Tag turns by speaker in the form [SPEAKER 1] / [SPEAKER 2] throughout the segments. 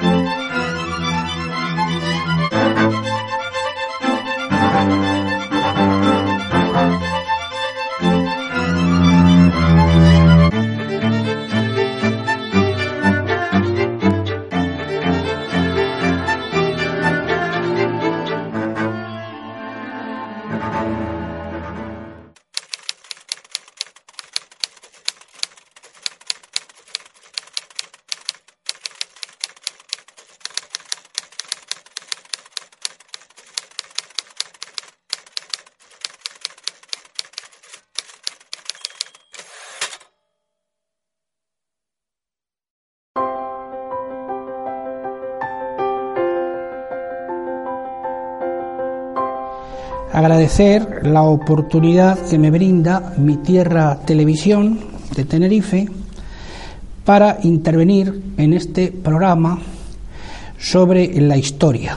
[SPEAKER 1] Thank you.
[SPEAKER 2] Agradecer la oportunidad que me brinda mi tierra televisión de Tenerife para intervenir en este programa sobre la historia.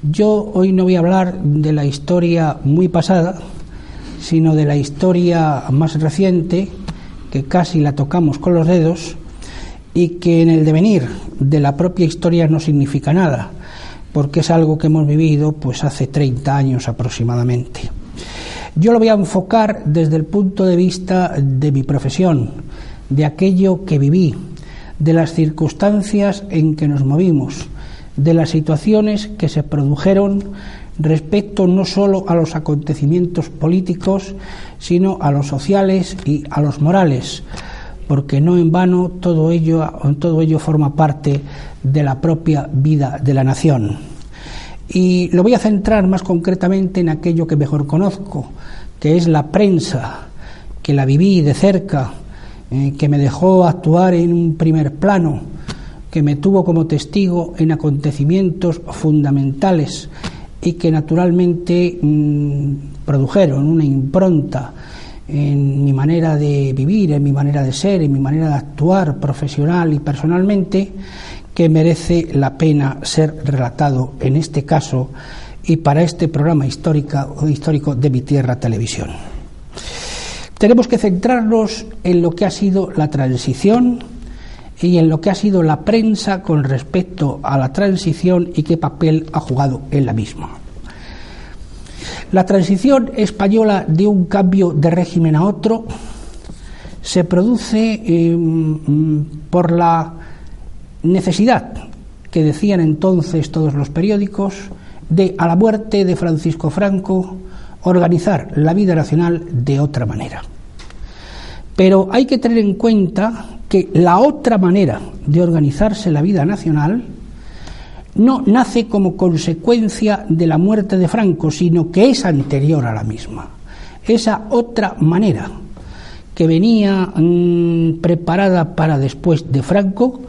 [SPEAKER 2] Yo hoy no voy a hablar de la historia muy pasada, sino de la historia más reciente, que casi la tocamos con los dedos, y que en el devenir de la propia historia no significa nada, porque es algo que hemos vivido pues hace 30 años aproximadamente. Yo lo voy a enfocar desde el punto de vista de mi profesión, de aquello que viví, de las circunstancias en que nos movimos, de las situaciones que se produjeron respecto no solo a los acontecimientos políticos, sino a los sociales y a los morales, porque no en vano todo ello, todo ello forma parte de la propia vida de la nación. Y lo voy a centrar más concretamente en aquello que mejor conozco, que es la prensa, que la viví de cerca, eh, que me dejó actuar en un primer plano, que me tuvo como testigo en acontecimientos fundamentales y que naturalmente mm, produjeron una impronta en mi manera de vivir, en mi manera de ser, en mi manera de actuar profesional y personalmente, que merece la pena ser relatado en este caso y para este programa histórico de Mi Tierra Televisión. Tenemos que centrarnos en lo que ha sido la transición y en lo que ha sido la prensa con respecto a la transición y qué papel ha jugado en la misma. La transición española de un cambio de régimen a otro se produce em, por la necesidad que decían entonces todos los periódicos de, a la muerte de Francisco Franco, organizar la vida nacional de otra manera. Pero hay que tener en cuenta que la otra manera de organizarse la vida nacional no nace como consecuencia de la muerte de Franco, sino que es anterior a la misma. Esa otra manera que venía mm, preparada para después de Franco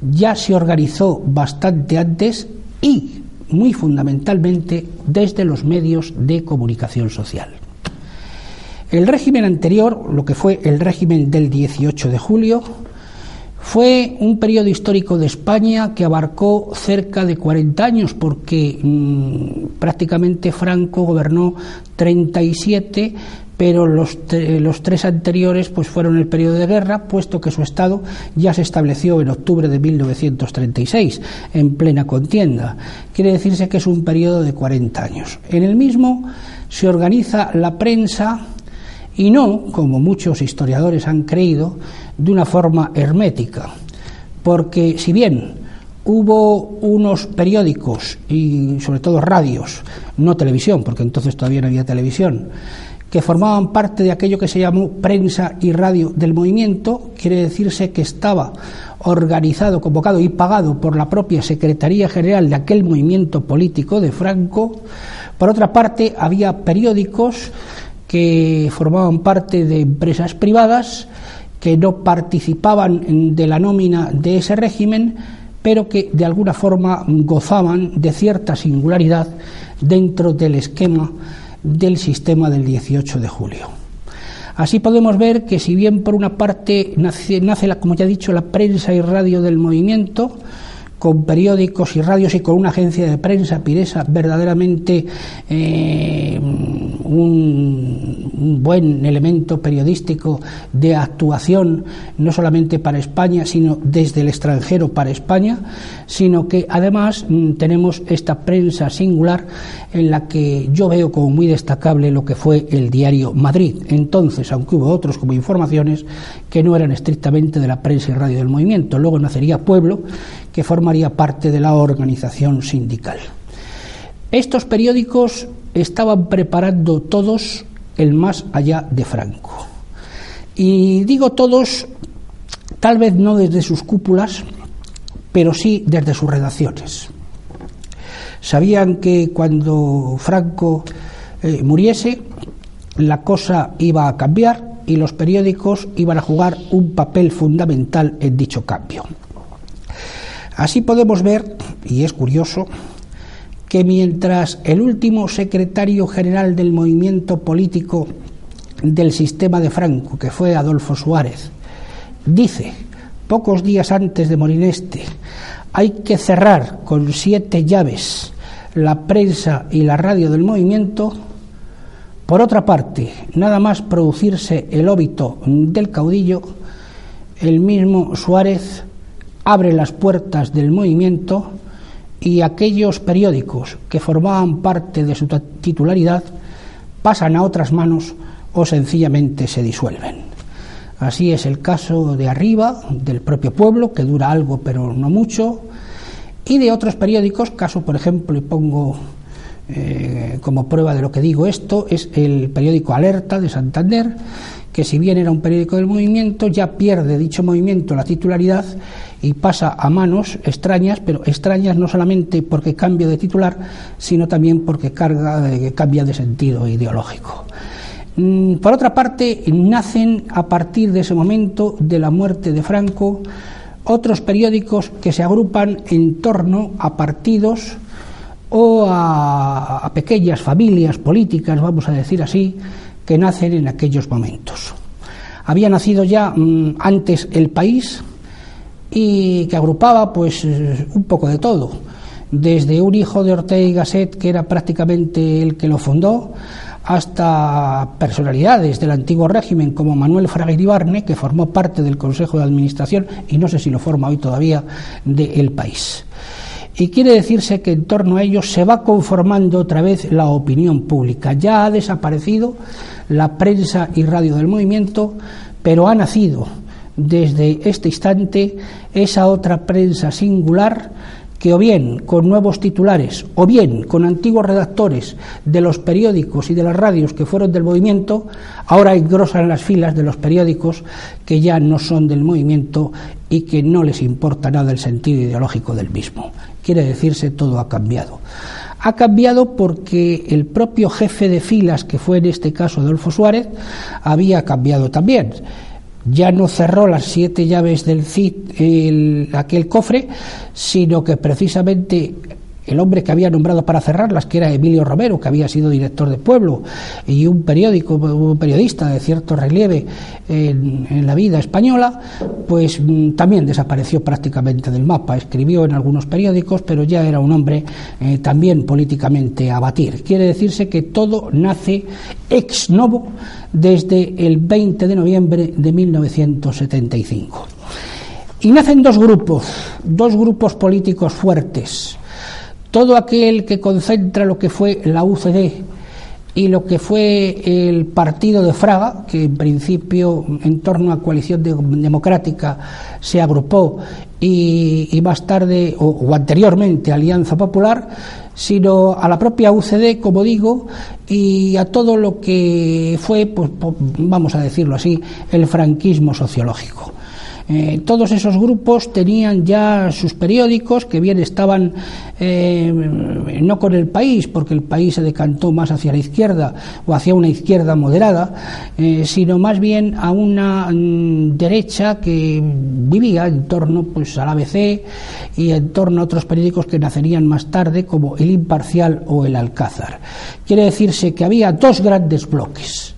[SPEAKER 2] ya se organizó bastante antes y, muy fundamentalmente, desde los medios de comunicación social. El régimen anterior, lo que fue el régimen del 18 de julio, fue un periodo histórico de España que abarcó cerca de 40 años, porque mm, prácticamente Franco gobernó 37, pero los, los, tres anteriores pues fueron el periodo de guerra, puesto que su Estado ya se estableció en octubre de 1936, en plena contienda. Quiere decirse que es un periodo de 40 años. En el mismo se organiza la prensa y no, como muchos historiadores han creído, de una forma hermética, porque si bien hubo unos periódicos y sobre todo radios, no televisión, porque entonces todavía no había televisión, que formaban parte de aquello que se llamó prensa y radio del movimiento, quiere decirse que estaba organizado, convocado y pagado por la propia Secretaría General de aquel movimiento político de Franco. Por otra parte, había periódicos que formaban parte de empresas privadas que no participaban de la nómina de ese régimen, pero que de alguna forma gozaban de cierta singularidad dentro del esquema del sistema del 18 de julio. Así podemos ver que si bien por una parte nace, nace como ya he dicho, la prensa y radio del movimiento, con periódicos y radios y con una agencia de prensa, Piresa, verdaderamente eh, un, buen elemento periodístico de actuación, no solamente para España, sino desde el extranjero para España, sino que además mm, tenemos esta prensa singular en la que yo veo como muy destacable lo que fue el diario Madrid. Entonces, aunque hubo otros como informaciones que no eran estrictamente de la prensa y radio del movimiento, luego nacería Pueblo, que formaría parte de la organización sindical. Estos periódicos estaban preparando todos el más allá de Franco. Y digo todos, tal vez no desde sus cúpulas, pero sí desde sus redacciones. Sabían que cuando Franco eh, muriese, la cosa iba a cambiar y los periódicos iban a jugar un papel fundamental en dicho cambio. Así podemos ver, y es curioso, que mientras el último secretario general del movimiento político del sistema de Franco, que fue Adolfo Suárez, dice, pocos días antes de morir este, hay que cerrar con siete llaves la prensa y la radio del movimiento, por otra parte, nada más producirse el óbito del caudillo, el mismo Suárez abre las puertas del movimiento y aquellos periódicos que formaban parte de su titularidad pasan a otras manos o sencillamente se disuelven. Así es el caso de Arriba, del propio pueblo, que dura algo pero no mucho, y de otros periódicos, caso por ejemplo, y pongo eh, como prueba de lo que digo esto, es el periódico Alerta de Santander, que si bien era un periódico del movimiento, ya pierde dicho movimiento la titularidad y pasa a manos extrañas, pero extrañas no solamente porque cambia de titular, sino también porque carga, cambia de sentido ideológico. Mm, por otra parte, nacen a partir de ese momento de la muerte de Franco otros periódicos que se agrupan en torno a partidos o a, pequeñas familias políticas, vamos a decir así, que nacen en aquellos momentos. Había nacido ya mm, antes el país y que agrupaba pues un poco de todo, desde un hijo de Ortega y Gasset que era prácticamente el que lo fundó, hasta personalidades del antiguo régimen como Manuel Fraga Iribarne, que formó parte del Consejo de Administración y no sé si lo forma hoy todavía del país. Y quiere decirse que en torno a ellos se va conformando otra vez la opinión pública. Ya ha desaparecido la prensa y radio del movimiento, pero ha nacido desde este instante esa otra prensa singular que o bien con nuevos titulares o bien con antiguos redactores de los periódicos y de las radios que fueron del movimiento, ahora engrosan las filas de los periódicos que ya no son del movimiento y que no les importa nada el sentido ideológico del mismo. Quiere decirse, todo ha cambiado ha cambiado porque el propio jefe de filas, que fue en este caso Adolfo Suárez, había cambiado también. Ya no cerró las siete llaves del CID, aquel cofre, sino que precisamente el hombre que había nombrado para cerrarlas, que era Emilio Romero, que había sido director de Pueblo, y un periódico, periodista de cierto relieve en, la vida española, pues mm, también desapareció prácticamente del mapa. Escribió en algunos periódicos, pero ya era un hombre eh, también políticamente a. Quiere decirse que todo nace ex novo desde el 20 de noviembre de 1975. Y nacen dos grupos, dos grupos políticos fuertes todo aquel que concentra lo que fue la UCD y lo que fue el partido de Fraga, que en principio en torno a coalición democrática se agrupó y, más tarde o, anteriormente Alianza Popular, sino a la propia UCD, como digo, y a todo lo que fue, pues, vamos a decirlo así, el franquismo sociológico. Eh, todos esos grupos tenían ya sus periódicos que bien estaban eh, no con el país, porque el país se decantó más hacia la izquierda o hacia una izquierda moderada, eh, sino más bien a una mm, derecha que vivía en torno pues, al ABC y en torno a otros periódicos que nacerían más tarde, como El Imparcial o El Alcázar. Quiere decirse que había dos grandes bloques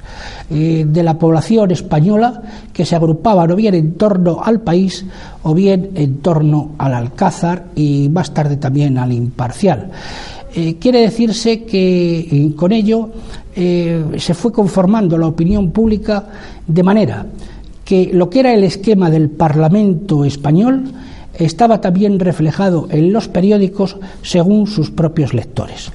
[SPEAKER 2] eh, de la población española que se agrupaban o bien en torno al país o bien en torno al Alcázar y más tarde también al Imparcial. Eh, quiere decirse que eh, con ello se fue conformando la opinión pública de manera que lo que era el esquema del Parlamento español estaba también reflejado en los periódicos según sus propios lectores.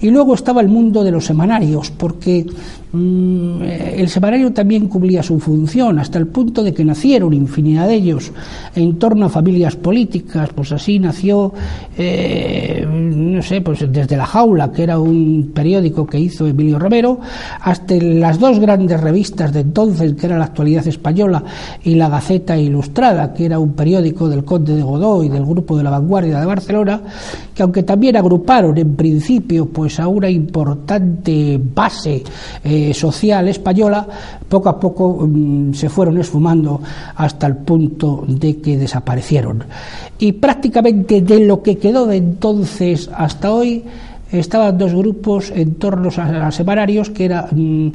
[SPEAKER 2] Y luego estaba el mundo de los semanarios, porque Mm, el semanario también cumplía su función hasta el punto de que nacieron infinidad de ellos en torno a familias políticas. Pues así nació eh, no sé pues desde la jaula que era un periódico que hizo Emilio Romero hasta las dos grandes revistas de entonces que era la actualidad española y la Gaceta Ilustrada que era un periódico del Conde de Godó y del grupo de la Vanguardia de Barcelona que aunque también agruparon en principio pues a una importante base eh, social española, poco a poco mm, se fueron esfumando hasta el punto de que desaparecieron. Y prácticamente de lo que quedó de entonces hasta hoy, estaban dos grupos en torno a semanarios, que era mm,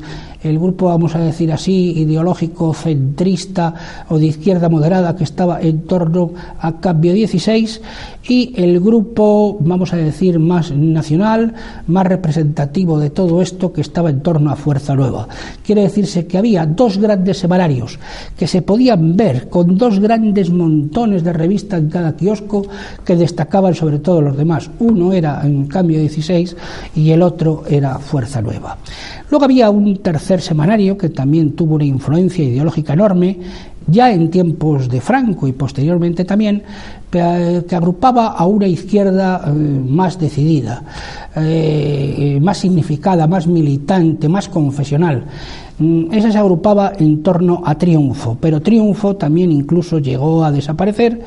[SPEAKER 2] el grupo, vamos a decir así, ideológico centrista o de izquierda moderada que estaba en torno a Cambio 16 y el grupo, vamos a decir, más nacional, más representativo de todo esto que estaba en torno a Fuerza Nueva. Quiere decirse que había dos grandes semanarios que se podían ver con dos grandes montones de revistas en cada kiosco que destacaban sobre todo los demás. Uno era en Cambio 16 y el otro era Fuerza Nueva. Luego había un tercer semanario que también tuvo una influencia ideológica enorme, ya en tiempos de Franco y posteriormente también, que agrupaba a una izquierda eh, más decidida, eh, más significada, más militante, más confesional. Mm, esa se agrupaba en torno a Triunfo, pero Triunfo también incluso llegó a desaparecer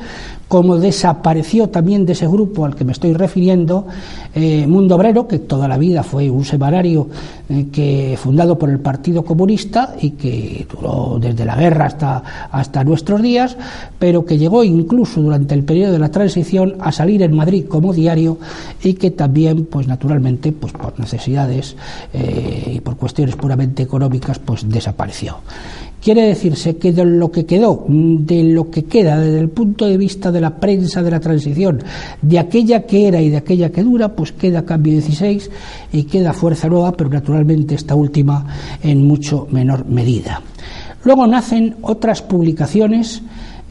[SPEAKER 2] como desapareció también de ese grupo al que me estoy refiriendo, eh, Mundo Obrero, que toda la vida fue un semanario eh, que fundado por el Partido Comunista y que duró desde la guerra hasta, hasta nuestros días, pero que llegó incluso durante el periodo de la transición a salir en Madrid como diario y que también, pues naturalmente, pues por necesidades eh, y por cuestiones puramente económicas, pues desapareció. Quiere decirse que de lo que quedó, de lo que queda desde el punto de vista de la prensa de la transición, de aquella que era y de aquella que dura, pues queda Cambio 16 y queda Fuerza Nueva, pero naturalmente esta última en mucho menor medida. Luego nacen otras publicaciones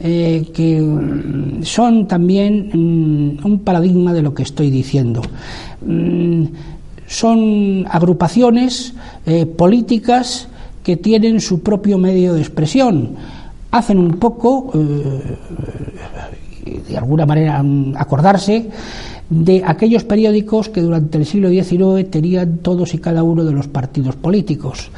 [SPEAKER 2] eh, que son también mm, un paradigma de lo que estoy diciendo. Mm, son agrupaciones eh, políticas que tienen su propio medio de expresión. Hacen un poco, eh, de alguna manera, acordarse de aquellos periódicos que durante el siglo XIX tenían todos y cada uno de los partidos políticos.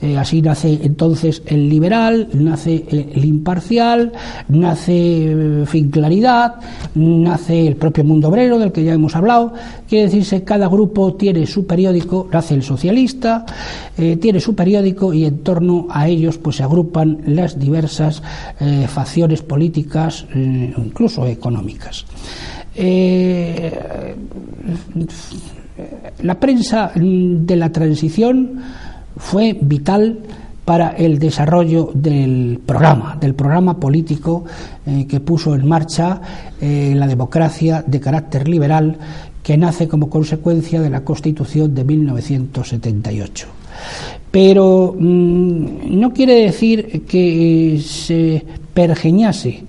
[SPEAKER 2] Eh, así nace entonces el liberal, nace el imparcial, nace eh, Fin Claridad, nace el propio Mundo Obrero, del que ya hemos hablado. Quiere decirse, cada grupo tiene su periódico, nace el socialista, eh, tiene su periódico y en torno a ellos pues se agrupan las diversas facciones políticas, incluso económicas. Eh, la prensa de la transición fue vital para el desarrollo del programa, del programa político eh, que puso en marcha eh, la democracia de carácter liberal que nace como consecuencia de la Constitución de 1978. Pero mm, no quiere decir que se pergeñase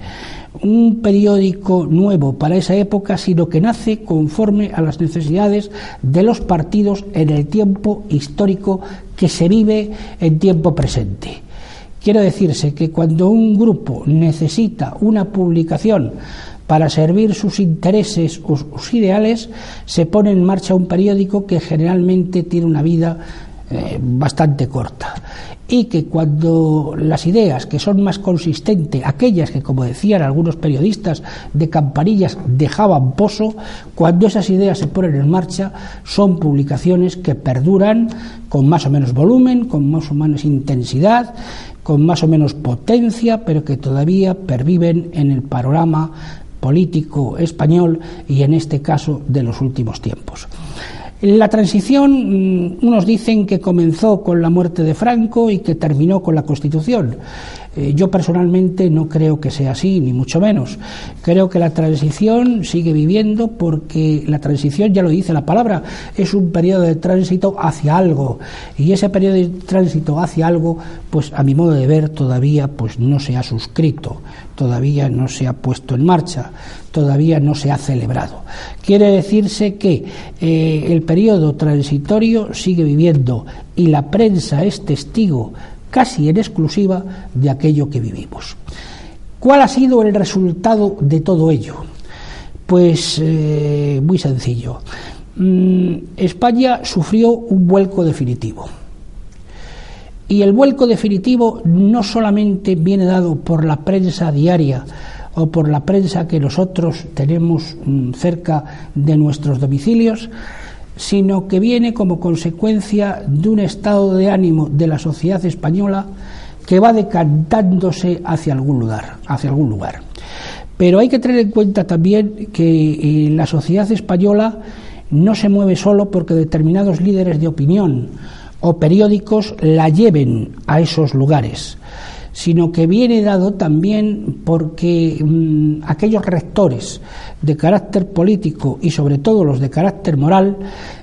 [SPEAKER 2] un periódico nuevo para esa época, sino que nace conforme a las necesidades de los partidos en el tiempo histórico que se vive en tiempo presente. Quiero decirse que cuando un grupo necesita una publicación para servir sus intereses o sus ideales, se pone en marcha un periódico que generalmente tiene una vida eh, bastante corta y que cuando las ideas que son más consistentes, aquellas que, como decían algunos periodistas de campanillas, dejaban pozo, cuando esas ideas se ponen en marcha, son publicaciones que perduran con más o menos volumen, con más o menos intensidad, con más o menos potencia, pero que todavía perviven en el panorama político español y en este caso de los últimos tiempos. La transición, mm, unos dicen que comenzó con la muerte de Franco y que terminó con la Constitución. Eh, yo personalmente no creo que sea así, ni mucho menos. Creo que la transición sigue viviendo porque la transición, ya lo dice la palabra, es un periodo de tránsito hacia algo. Y ese periodo de tránsito hacia algo, pues a mi modo de ver, todavía pues no se ha suscrito, todavía no se ha puesto en marcha, todavía no se ha celebrado. Quiere decirse que eh, el periodo transitorio sigue viviendo y la prensa es testigo casi en exclusiva de aquello que vivimos. ¿Cuál ha sido el resultado de todo ello? Pues eh, muy sencillo. Mm, España sufrió un vuelco definitivo. Y el vuelco definitivo no solamente viene dado por la prensa diaria o por la prensa que nosotros tenemos mm, cerca de nuestros domicilios, sino que viene como consecuencia de un estado de ánimo de la sociedad española que va decantándose hacia algún lugar, hacia algún lugar. Pero hay que tener en cuenta también que eh, la sociedad española no se mueve solo porque determinados líderes de opinión o periódicos la lleven a esos lugares, sino que viene dado también porque mm, aquellos rectores de carácter político y sobre todo los de carácter moral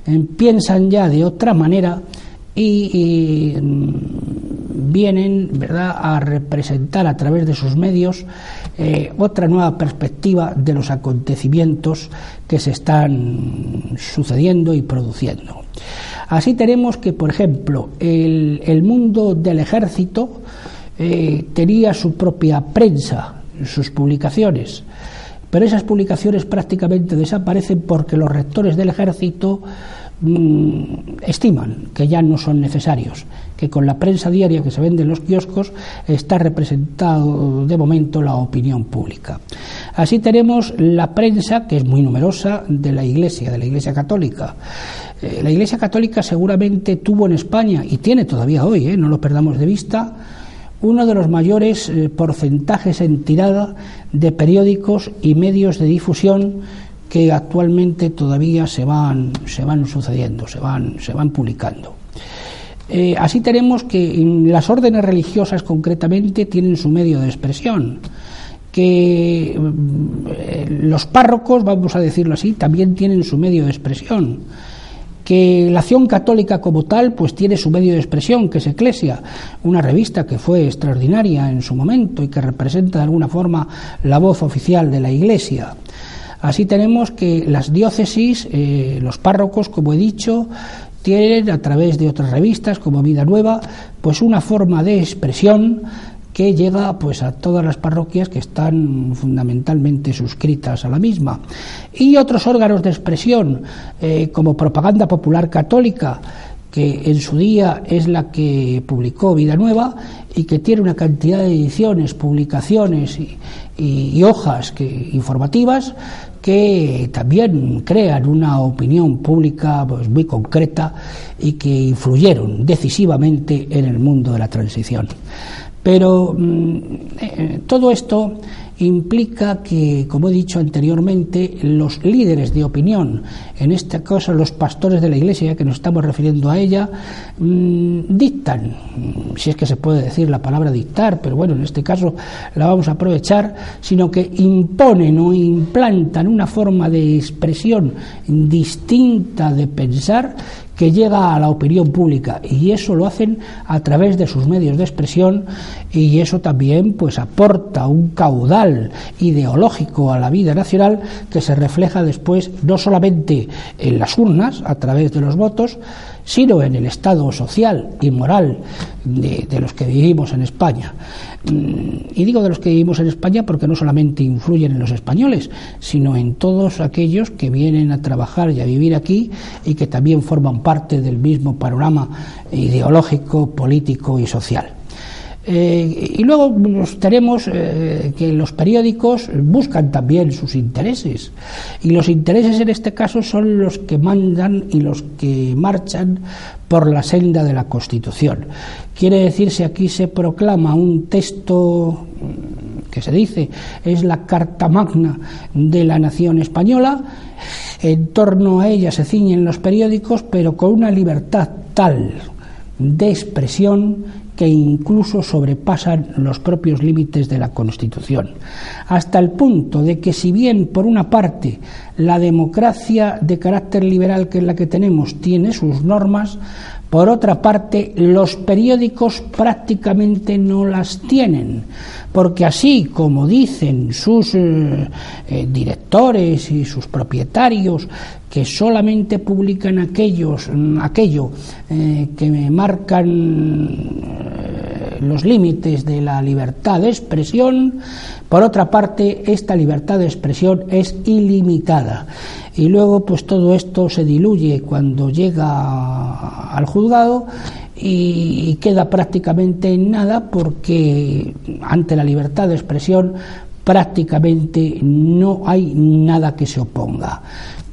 [SPEAKER 2] eh, piensan ya de otra manera y, mm, vienen ¿verdad? a representar a través de sus medios eh, otra nueva perspectiva de los acontecimientos que se están sucediendo y produciendo. Así tenemos que, por ejemplo, el, mundo del ejército eh, tenía su propia prensa, sus publicaciones, pero esas publicaciones prácticamente desaparecen porque los rectores del ejército mm, estiman que ya no son necesarios, que con la prensa diaria que se vende en los kioscos está representado de momento la opinión pública. Así tenemos la prensa, que es muy numerosa, de la Iglesia, de la Iglesia Católica. Eh, la Iglesia Católica seguramente tuvo en España, y tiene todavía hoy, eh, no lo perdamos de vista, uno de los mayores eh, porcentajes en tirada de periódicos y medios de difusión que actualmente todavía se van, se van sucediendo, se van, publicando. Eh, así tenemos que las órdenes religiosas concretamente tienen su medio de expresión, que mm, los párrocos, vamos a decirlo así, también tienen su medio de expresión que la acción católica como tal pues tiene su medio de expresión, que es Eclesia, una revista que fue extraordinaria en su momento y que representa de alguna forma la voz oficial de la Iglesia. Así tenemos que las diócesis, eh, los párrocos, como he dicho, tienen a través de otras revistas como Vida Nueva, pues una forma de expresión que llega pues a todas las parroquias que están fundamentalmente suscritas a la misma y otros órganos de expresión eh, como propaganda popular católica que en su día es la que publicó Vida Nueva y que tiene una cantidad de ediciones, publicaciones y, hojas informativas que también crean una opinión pública pues, muy concreta y que influyeron decisivamente en el mundo de la transición. Pero mm, eh, todo esto implica que, como he dicho anteriormente, los líderes de opinión, en este caso los pastores de la Iglesia, que nos estamos refiriendo a ella, mm, dictan, si es que se puede decir la palabra dictar, pero bueno, en este caso la vamos a aprovechar, sino que imponen o implantan una forma de expresión distinta de pensar que llega a la opinión pública. Y eso lo hacen a través de sus medios de expresión y eso también pues aporta un caudal ideológico a la vida nacional que se refleja después no solamente en las urnas a través de los votos sino en el estado social y moral de, los que vivimos en España. Mm, y digo de los que vivimos en España porque no solamente influyen en los españoles, sino en todos aquellos que vienen a trabajar y a vivir aquí y que también forman parte del mismo panorama ideológico, político y social. Eh, y luego tenemos eh, que los periódicos buscan también sus intereses. Y los intereses en este caso son los que mandan y los que marchan por la senda de la Constitución. Quiere decirse, aquí se proclama un texto mm, que se dice es la Carta Magna de la Nación Española. En torno a ella se ciñen los periódicos, pero con una libertad tal de expresión que incluso sobrepasan los propios límites de la Constitución, hasta el punto de que si bien por una parte la democracia de carácter liberal que es la que tenemos tiene sus normas, por otra parte, los periódicos prácticamente no las tienen, porque así como dicen sus eh, eh, directores y sus propietarios que solamente publican aquellos, mm, aquello eh, que marcan los límites de la libertad de expresión, por otra parte, esta libertad de expresión es ilimitada y luego pues todo esto se diluye cuando llega al juzgado y, queda prácticamente en nada porque ante la libertad de expresión prácticamente no hay nada que se oponga.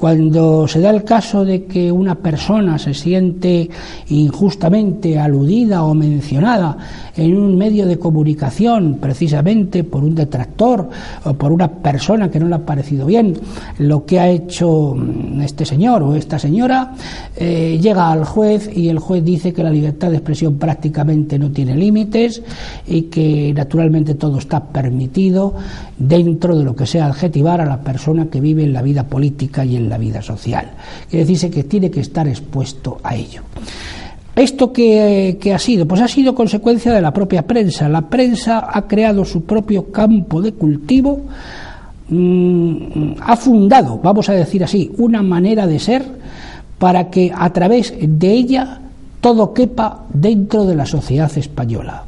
[SPEAKER 2] Cuando se da el caso de que una persona se siente injustamente aludida o mencionada en un medio de comunicación, precisamente por un detractor o por una persona que no le ha parecido bien lo que ha hecho mm, este señor o esta señora, eh, llega al juez y el juez dice que la libertad de expresión prácticamente no tiene límites y que naturalmente todo está permitido dentro de lo que sea adjetivar a la persona que vive en la vida política y en la vida social. Quiere decirse que tiene que estar expuesto a ello. ¿Esto qué, ha sido? Pues ha sido consecuencia de la propia prensa. La prensa ha creado su propio campo de cultivo, mm, ha fundado, vamos a decir así, una manera de ser para que a través de ella todo quepa dentro de la sociedad española.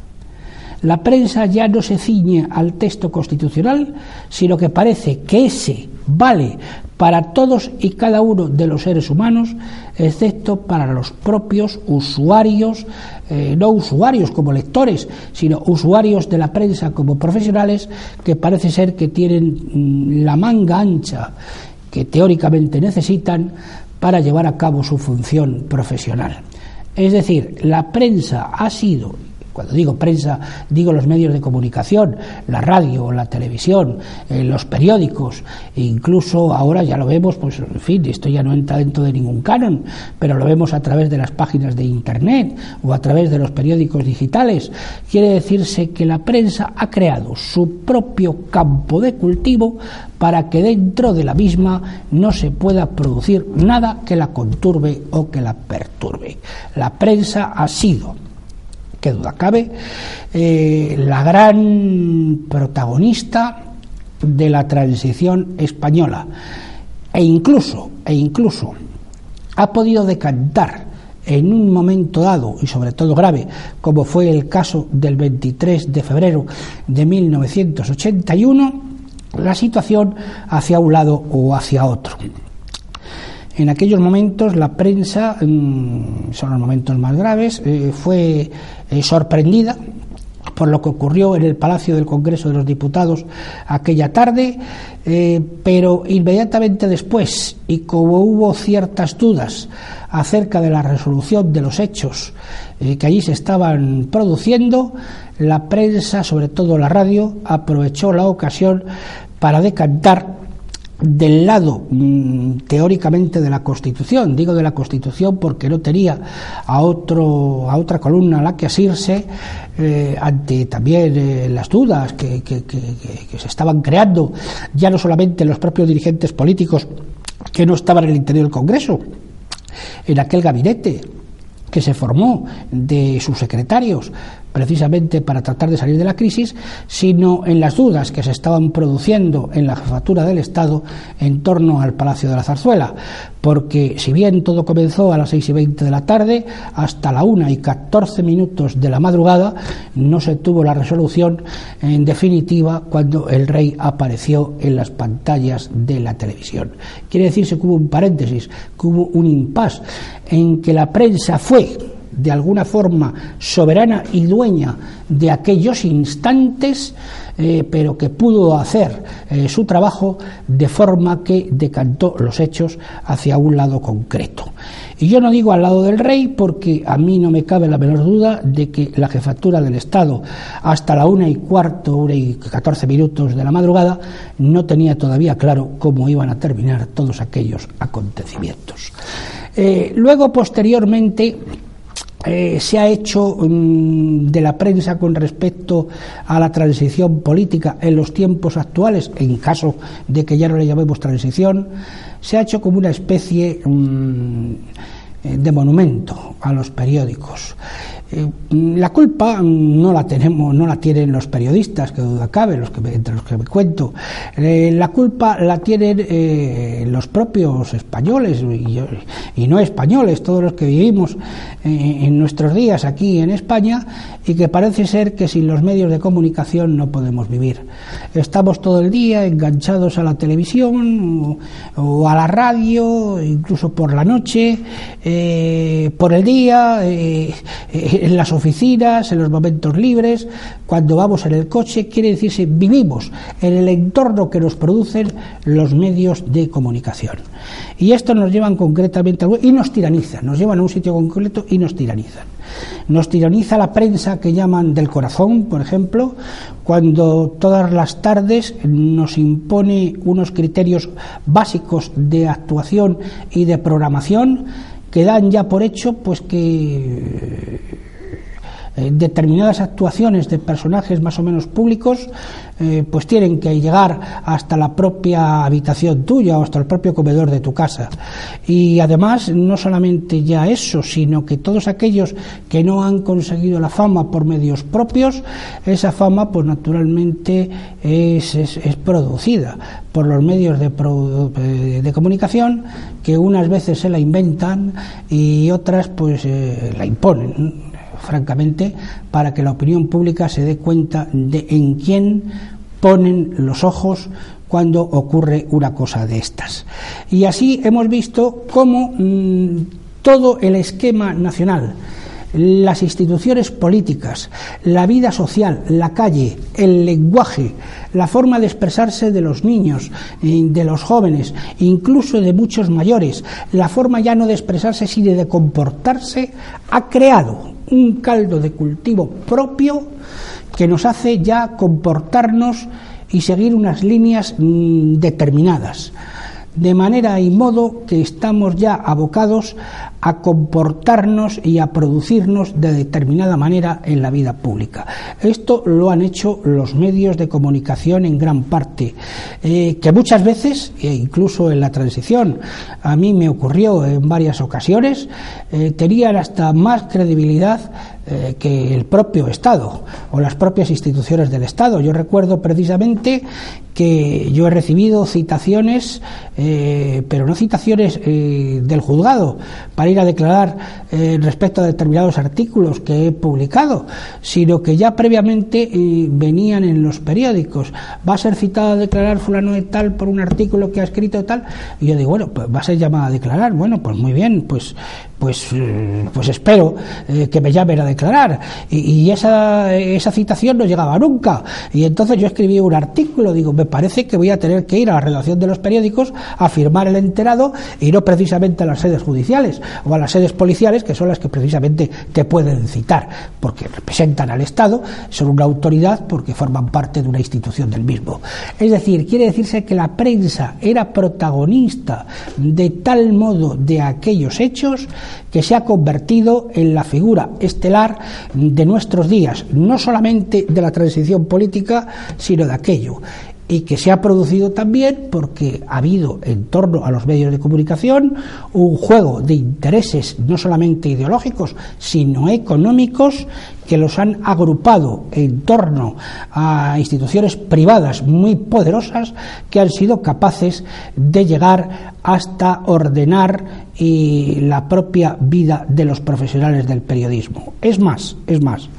[SPEAKER 2] La prensa ya no se ciñe al texto constitucional, sino que parece que ese vale para todos y cada uno de los seres humanos, excepto para los propios usuarios, eh, no usuarios como lectores, sino usuarios de la prensa como profesionales, que parece ser que tienen mm, la manga ancha que teóricamente necesitan para llevar a cabo su función profesional. Es decir, la prensa ha sido cuando digo prensa, digo los medios de comunicación, la radio, la televisión, eh, los periódicos, e incluso ahora ya lo vemos, pues en fin, esto ya no entra dentro de ningún canon, pero lo vemos a través de las páginas de Internet o a través de los periódicos digitales. Quiere decirse que la prensa ha creado su propio campo de cultivo para que dentro de la misma no se pueda producir nada que la conturbe o que la perturbe. La prensa ha sido duda cabe, eh, la gran protagonista de la transición española e incluso, e incluso ha podido decantar en un momento dado y sobre todo grave, como fue el caso del 23 de febrero de 1981, la situación hacia un lado o hacia otro. En aquellos momentos la prensa, mm, son los momentos más graves, eh, fue eh, sorprendida por lo que ocurrió en el Palacio del Congreso de los Diputados aquella tarde, eh, pero inmediatamente después, y como hubo ciertas dudas acerca de la resolución de los hechos que allí se estaban produciendo, la prensa, sobre todo la radio, aprovechó la ocasión para decantar del lado mm, teóricamente de la Constitución, digo de la Constitución porque no tenía a otro a otra columna a la que asirse eh, ante también eh, las dudas que, que, se estaban creando ya no solamente los propios dirigentes políticos que no estaban en el interior del Congreso, en aquel gabinete que se formó de sus secretarios precisamente para tratar de salir de la crisis, sino en las dudas que se estaban produciendo en la jefatura del Estado en torno al Palacio de la Zarzuela. Porque si bien todo comenzó a las seis y veinte de la tarde, hasta la una y catorce minutos de la madrugada, no se tuvo la resolución en definitiva cuando el rey apareció en las pantallas de la televisión. Quiere decirse que hubo un paréntesis, que hubo un impas en que la prensa fue de alguna forma soberana y dueña de aquellos instantes, eh, pero que pudo hacer eh, su trabajo de forma que decantó los hechos hacia un lado concreto. Y yo no digo al lado del rey porque a mí no me cabe la menor duda de que la jefatura del Estado hasta la una y cuarto, una y catorce minutos de la madrugada no tenía todavía claro cómo iban a terminar todos aquellos acontecimientos. Eh, luego, posteriormente, eh, se ha hecho mm, de la prensa con respecto a la transición política en los tiempos actuales, en caso de que ya no le llamemos transición, se ha hecho como una especie mm, eh, de monumento a los periódicos. Eh, la culpa no la tenemos, no la tienen los periodistas, que duda cabe, los que entre los que me cuento. Eh, la culpa la tienen eh, los propios españoles y, no españoles, todos los que vivimos en nuestros días aquí en España y que parece ser que sin los medios de comunicación no podemos vivir. Estamos todo el día enganchados a la televisión o, a la radio, incluso por la noche, por el día en las oficinas, en los momentos libres, cuando vamos en el coche, quiere decirse vivimos en el entorno que nos producen los medios de comunicación. Y esto nos llevan concretamente a, y nos tiranizan, nos llevan a un sitio concreto y nos tiranizan. Nos tiraniza la prensa que llaman del corazón, por ejemplo, cuando todas las tardes nos impone unos criterios básicos de actuación y de programación que dan ya por hecho pues que eh, determinadas actuaciones de personajes más o menos públicos eh, pues tienen que llegar hasta la propia habitación tuya o hasta el propio comedor de tu casa. Y además no solamente ya eso sino que todos aquellos que no han conseguido la fama por medios propios esa fama pues naturalmente es, es, producida por los medios de, eh, de, comunicación que unas veces se la inventan y otras pues la imponen francamente, para que la opinión pública se dé cuenta de en quién ponen los ojos cuando ocurre una cosa de estas. Y así hemos visto cómo mm, todo el esquema nacional, las instituciones políticas, la vida social, la calle, el lenguaje, la forma de expresarse de los niños, eh, de los jóvenes, incluso de muchos mayores, la forma ya no de expresarse sino de comportarse, ha creado un caldo de cultivo propio que nos hace ya comportarnos y seguir unas líneas mm, determinadas. De manera y modo que estamos ya abocados a comportarnos y a producirnos de determinada manera en la vida pública. Esto lo han hecho los medios de comunicación en gran parte, eh, que muchas veces, e incluso en la transición, a mí me ocurrió en varias ocasiones, eh, tenían hasta más credibilidad eh, que el propio Estado o las propias instituciones del Estado. Yo recuerdo precisamente que yo he recibido citaciones, pero no citaciones del juzgado, para ir a declarar respecto a determinados artículos que he publicado, sino que ya previamente venían en los periódicos. Va a ser citado a declarar fulano de tal por un artículo que ha escrito tal. Y yo digo, bueno, pues va a ser llamado a declarar. Bueno, pues muy bien, pues pues, eh, pues espero eh, que me llamen a declarar. Y, esa, esa, citación no llegaba nunca. Y entonces yo escribí un artículo, digo, me parece que voy a tener que ir a la redacción de los periódicos a firmar el enterado y no precisamente a las sedes judiciales o a las sedes policiales, que son las que precisamente te pueden citar, porque representan al Estado, son una autoridad porque forman parte de una institución del mismo. Es decir, quiere decirse que la prensa era protagonista de tal modo de aquellos hechos que se ha convertido en la figura estelar de nuestros días, no solamente de la transición política, sino de aquello. Y que se ha producido también porque ha habido en torno a los medios de comunicación un juego de intereses no solamente ideológicos, sino económicos que los han agrupado en torno a instituciones privadas muy poderosas que han sido capaces de llegar hasta ordenar la propia vida de los profesionales del periodismo. Es más, es más.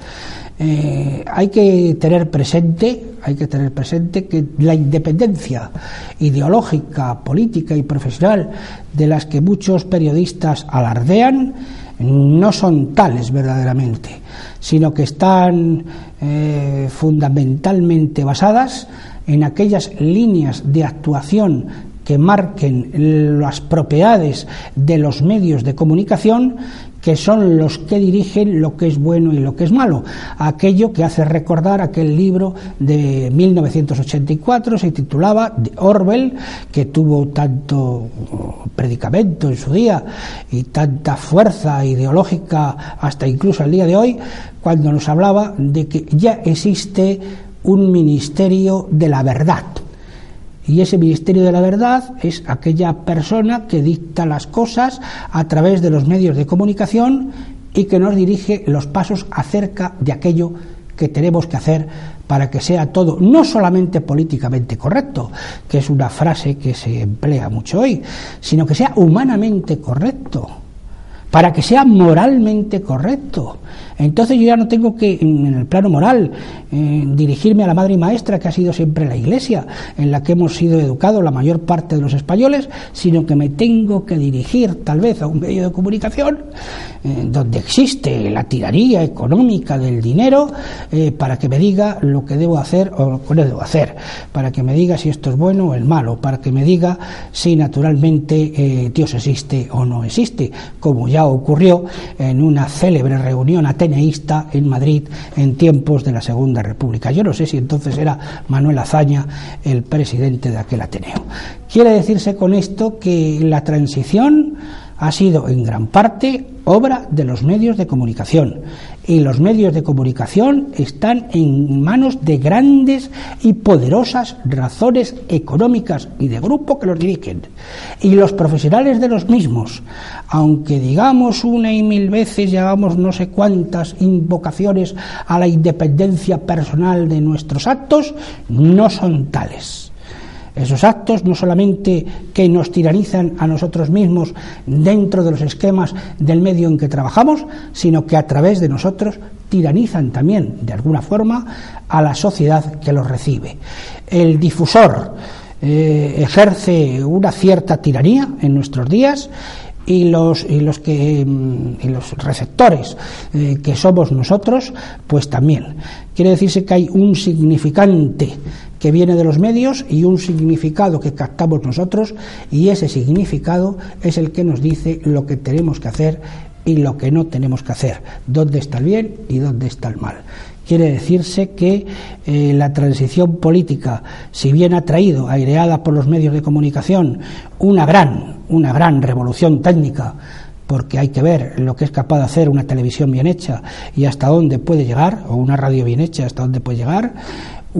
[SPEAKER 2] Eh, hay que tener presente, hay que tener presente que la independencia ideológica, política y profesional de las que muchos periodistas alardean no son tales verdaderamente, sino que están eh, fundamentalmente basadas en aquellas líneas de actuación que marquen las propiedades de los medios de comunicación que son los que dirigen lo que es bueno y lo que es malo. Aquello que hace recordar aquel libro de 1984, se titulaba de Orwell, que tuvo tanto predicamento en su día y tanta fuerza ideológica hasta incluso al día de hoy, cuando nos hablaba de que ya existe un ministerio de la verdad y ese ministerio de la verdad es aquella persona que dicta las cosas a través de los medios de comunicación y que nos dirige los pasos acerca de aquello que tenemos que hacer para que sea todo no solamente políticamente correcto, que es una frase que se emplea mucho hoy, sino que sea humanamente correcto, para que sea moralmente correcto, entonces yo ya no tengo que, en el plano moral, eh, dirigirme a la madre y maestra, que ha sido siempre la Iglesia, en la que hemos sido educados la mayor parte de los españoles, sino que me tengo que dirigir tal vez a un medio de comunicación eh, donde existe la tiranía económica del dinero eh, para que me diga lo que debo hacer o lo que no debo hacer, para que me diga si esto es bueno o es malo, para que me diga si naturalmente Dios existe o no existe, como ya ocurrió en una célebre reunión atenea en Madrid en tiempos de la Segunda República. Yo no sé si entonces era Manuel Azaña el presidente de aquel Ateneo. Quiere decirse con esto que la transición ha sido en gran parte obra de los medios de comunicación. Y los medios de comunicación están en manos de grandes y poderosas razones económicas y de grupo que los dirigen. Y los profesionales de los mismos, aunque digamos una y mil veces, llevamos no sé cuántas invocaciones a la independencia personal de nuestros actos, no son tales. Esos actos no solamente que nos tiranizan a nosotros mismos dentro de los esquemas del medio en que trabajamos, sino que a través de nosotros tiranizan también, de alguna forma, a la sociedad que los recibe. El difusor eh, ejerce una cierta tiranía en nuestros días y los, los, que, mm, los receptores eh, que somos nosotros, pues también. Quiere decirse que hay un significante que viene de los medios y un significado que captamos nosotros y ese significado es el que nos dice lo que tenemos que hacer y lo que no tenemos que hacer, dónde está el bien y dónde está el mal. Quiere decirse que eh, la transición política, si bien ha traído, aireada por los medios de comunicación, una gran, una gran revolución técnica, porque hay que ver lo que es capaz de hacer una televisión bien hecha y hasta dónde puede llegar, o una radio bien hecha, hasta dónde puede llegar,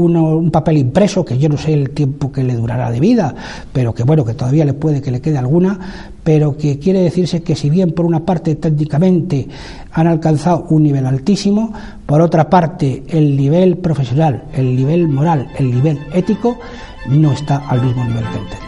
[SPEAKER 2] un papel impreso que yo no sé el tiempo que le durará de vida, pero que bueno, que todavía le puede que le quede alguna, pero que quiere decirse que si bien por una parte técnicamente han alcanzado un nivel altísimo, por otra parte el nivel profesional, el nivel moral, el nivel ético no está al mismo nivel que el técnico.